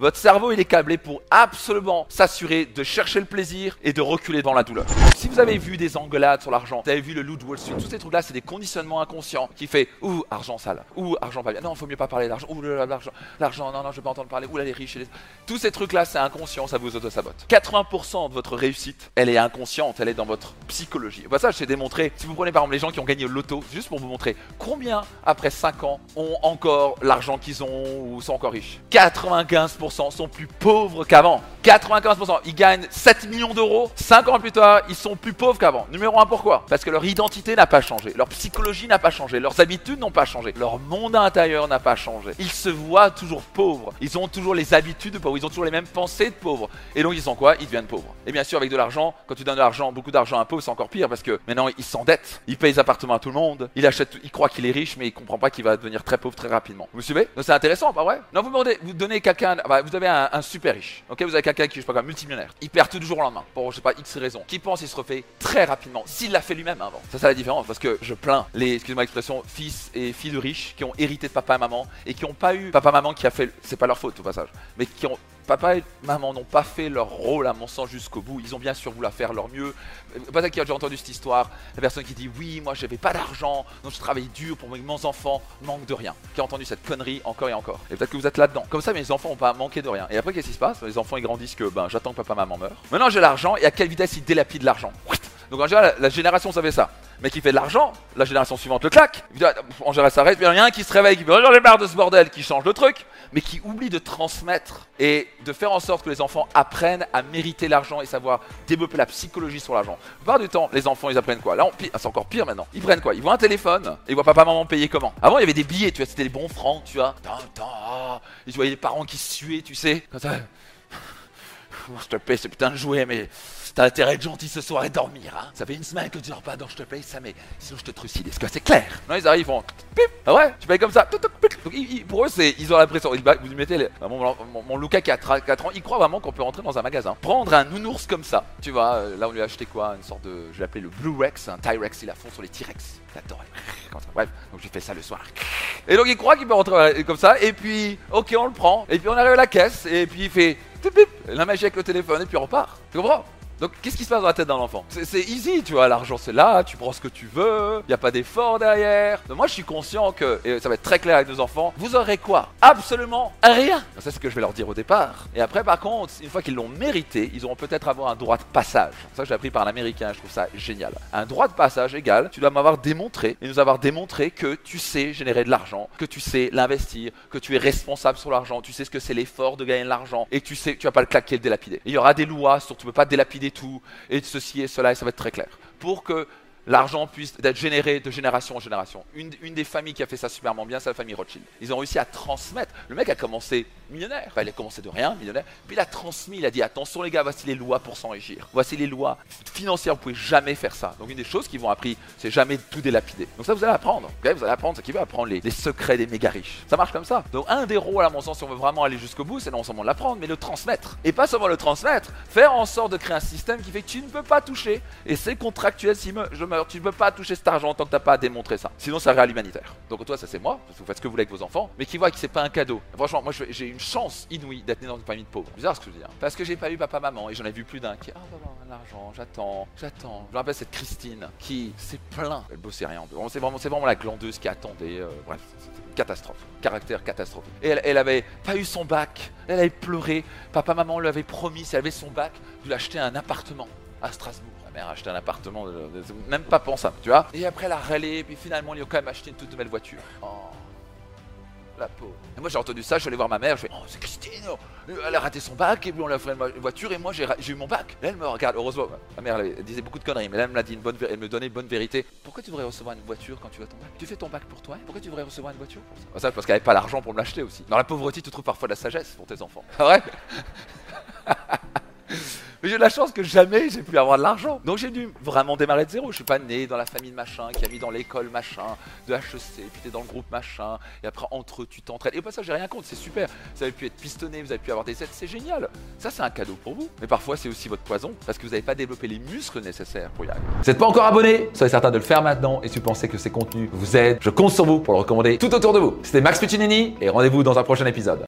Votre cerveau, il est câblé pour absolument s'assurer de chercher le plaisir et de reculer dans la douleur. Si vous avez vu des engueulades sur l'argent, vous avez vu le de Wall Street, tous ces trucs-là, c'est des conditionnements inconscients qui fait ouh, argent sale, ouh, argent pas bien, non, faut mieux pas parler d'argent, ouh, l'argent, l'argent, non, non, je veux pas entendre parler, ouh, là, les riches, les... tous ces trucs-là, c'est inconscient, ça vous auto-sabote. 80% de votre réussite, elle est inconsciente, elle est dans votre psychologie. Bah, ça, je t'ai démontré. Si vous prenez par exemple les gens qui ont gagné au loto, juste pour vous montrer combien, après 5 ans, ont encore l'argent qu'ils ont ou sont encore riches. 95% sont plus pauvres qu'avant. 95%. Ils gagnent 7 millions d'euros. 5 ans plus tard, ils sont plus pauvres qu'avant. Numéro 1, pourquoi? Parce que leur identité n'a pas changé. Leur psychologie n'a pas changé. Leurs habitudes n'ont pas changé. Leur monde intérieur n'a pas changé. Ils se voient toujours pauvres. Ils ont toujours les habitudes de pauvres. Ils ont toujours les mêmes pensées de pauvres. Et donc, ils sont quoi? Ils deviennent pauvres. Et bien sûr, avec de l'argent, quand tu donnes de l'argent, beaucoup d'argent à un pauvre, c'est encore pire parce que maintenant, il s'endette. Il paye les appartements à tout le monde. Il achète, il croit qu'il est riche, mais il comprend pas qu'il va devenir très pauvre très rapidement. Vous suivez? C'est intéressant, pas vrai? Non, vous demandez, vous donnez quelqu'un, vous avez un, super riche. Vous avez quelqu'un qui, je sais pas multimillionnaire. Il perd tout du jour au lendemain. Pour, je sais pas, X raisons. Qui pense il se refait très rapidement. S'il l'a fait lui-même avant. Ça, c'est la différence. Parce que je plains les, excusez-moi l'expression, fils et filles de riches qui ont hérité de papa et maman et qui n'ont pas eu papa maman qui a fait, c'est pas leur faute au passage, mais qui ont papa et maman n'ont pas fait leur rôle à mon sens jusqu'au bout. Ils ont bien sûr voulu faire leur mieux. Peut-être qu'il a déjà entendu cette histoire. La personne qui dit oui, moi j'avais pas d'argent, donc je travaille dur pour mes enfants manquent de rien. Qui a entendu cette connerie encore et encore. Et peut-être que vous êtes là-dedans. Comme ça, mes enfants n'ont pas manqué de rien. Et après, qu'est-ce qui se passe? Les enfants ils grandissent que ben j'attends que papa maman meure. Maintenant j'ai l'argent et à quelle vitesse ils délapident l'argent? Donc en général, la, génération savait ça mais qui fait de l'argent, la génération suivante le claque. En général, ça reste, il y a un qui se réveille, qui dit J'en ai marre de ce bordel, qui change le truc, mais qui oublie de transmettre et de faire en sorte que les enfants apprennent à mériter l'argent et savoir développer la psychologie sur l'argent. La plupart du temps, les enfants, ils apprennent quoi? Là, c'est encore pire maintenant. Ils prennent quoi? Ils voient un téléphone ils voient papa, maman payer comment? Avant, il y avait des billets, tu vois, c'était des bons francs, tu vois. Ah. Et tu voyais les parents qui suaient, tu sais. Je te paye ce putain de jouet, mais T'as intérêt de gentil ce soir et dormir, hein. Ça fait une semaine que tu dors pas, donc je te paye ça, mais sinon je te trucide. Est-ce que c'est clair? Non, ils arrivent, ils font pip. Ah ouais, tu payes comme ça. Donc, pour eux, c'est, ils ont l'impression. Vous mettez les, mon, mon, Lucas qui a 4 ans, il croit vraiment qu'on peut rentrer dans un magasin, prendre un nounours comme ça. Tu vois, euh, là on lui a acheté quoi Une sorte de, je l'appelais le Blue Rex, un T-Rex, il a fond sur les T-Rex. J'adorais. Bref, donc j'ai fait ça le soir. Et donc il croit qu'il peut rentrer comme ça, et puis, ok, on le prend, et puis on arrive à la caisse, et puis il fait la magie avec le téléphone, et puis on repart. Tu comprends? Donc qu'est-ce qui se passe dans la tête d'un enfant C'est easy, tu vois, l'argent c'est là, tu prends ce que tu veux, il n'y a pas d'effort derrière. Moi je suis conscient que, et ça va être très clair avec nos enfants, vous aurez quoi? Absolument rien C'est ce que je vais leur dire au départ. Et après par contre, une fois qu'ils l'ont mérité, ils auront peut-être avoir un droit de passage. Ça j'ai appris par l'américain, je trouve ça génial. Un droit de passage égal, tu dois m'avoir démontré, et nous avoir démontré que tu sais générer de l'argent, que tu sais l'investir, que tu es responsable sur l'argent, tu sais ce que c'est l'effort de gagner de l'argent, et tu sais que tu vas pas le claquer, le délapider. il y aura des lois sur tu peux pas délapider tout, et ceci et cela, et ça va être très clair. Pour que l'argent puisse être généré de génération en génération. Une, des familles qui a fait ça superment bien, c'est la famille Rothschild. Ils ont réussi à transmettre. Le mec a commencé millionnaire. Enfin, il a commencé de rien, millionnaire. Puis il a transmis, il a dit attention les gars, voici les lois pour s'enrichir. Voici les lois financières, vous pouvez jamais faire ça. Donc une des choses qu'ils vont apprendre, c'est jamais tout délapider. Donc ça, vous allez apprendre. vous allez apprendre ce qui veut apprendre les, secrets des méga riches. Ça marche comme ça. Donc un des rôles, à mon sens, si on veut vraiment aller jusqu'au bout, c'est non seulement l'apprendre, mais le transmettre. Et pas seulement le transmettre, faire en sorte de créer un système qui fait que tu ne peux pas toucher. Et c'est contractuel si je meurs, tu ne peux pas toucher cet argent tant que t'as pas démontré ça. Sinon, ça à l'humanitaire. Donc toi, ça c'est moi, parce que vous faites ce que vous voulez avec vos enfants, mais qui voit que c'est pas un cadeau. Franchement, moi j'ai une chance inouïe d'être né dans une famille de pauvres. Bizarre ce que je veux dire. Parce que j'ai pas eu papa, maman, et j'en ai vu plus d'un qui, ah, bah, bah, l'argent, j'attends, j'attends. Je me rappelle cette Christine qui s'est plaint. Elle bossait rien. C'est vraiment, la glandeuse qui attendait. Euh, bref, catastrophe. Caractère catastrophique. Et elle, elle, avait pas eu son bac. Elle avait pleuré. Papa, maman lui avait promis, si elle avait son bac, de lui acheter un appartement à Strasbourg acheter un appartement, même pas pensable, tu vois. Et après, elle a râlé, puis finalement, ils ont quand même acheté une toute nouvelle voiture. Oh, la peau. Et moi, j'ai entendu ça, je suis allé voir ma mère, je fais, oh, c'est Christine, oh. elle a raté son bac, et puis on lui a fait une voiture, et moi, j'ai eu mon bac. elle me regarde, heureusement, ma mère, elle, disait beaucoup de conneries, mais là, elle me l'a dit, une bonne, elle me donnait une bonne vérité. Pourquoi tu devrais recevoir une voiture quand tu as ton bac? Tu fais ton bac pour toi, pourquoi tu devrais recevoir une voiture pour ça? Ça, parce qu'elle n'avait pas l'argent pour me l'acheter aussi. Dans la pauvreté, tu trouves parfois de la sagesse pour tes enfants. Ah ouais J'ai eu la chance que jamais j'ai pu avoir de l'argent. Donc j'ai dû vraiment démarrer de zéro. Je suis pas né dans la famille de machin, qui a mis dans l'école machin, de HEC, puis t'es dans le groupe machin, et après entre tu t'entraides. Et au passage, j'ai rien contre, c'est super. Vous avez pu être pistonné, vous avez pu avoir des aides, c'est génial. Ça, c'est un cadeau pour vous. Mais parfois, c'est aussi votre poison, parce que vous n'avez pas développé les muscles nécessaires pour y arriver. Vous n'êtes pas encore abonné? Soyez certain de le faire maintenant. Et si vous pensez que ces contenus vous aident, je compte sur vous pour le recommander tout autour de vous. C'était Max Puccinini, et rendez-vous dans un prochain épisode.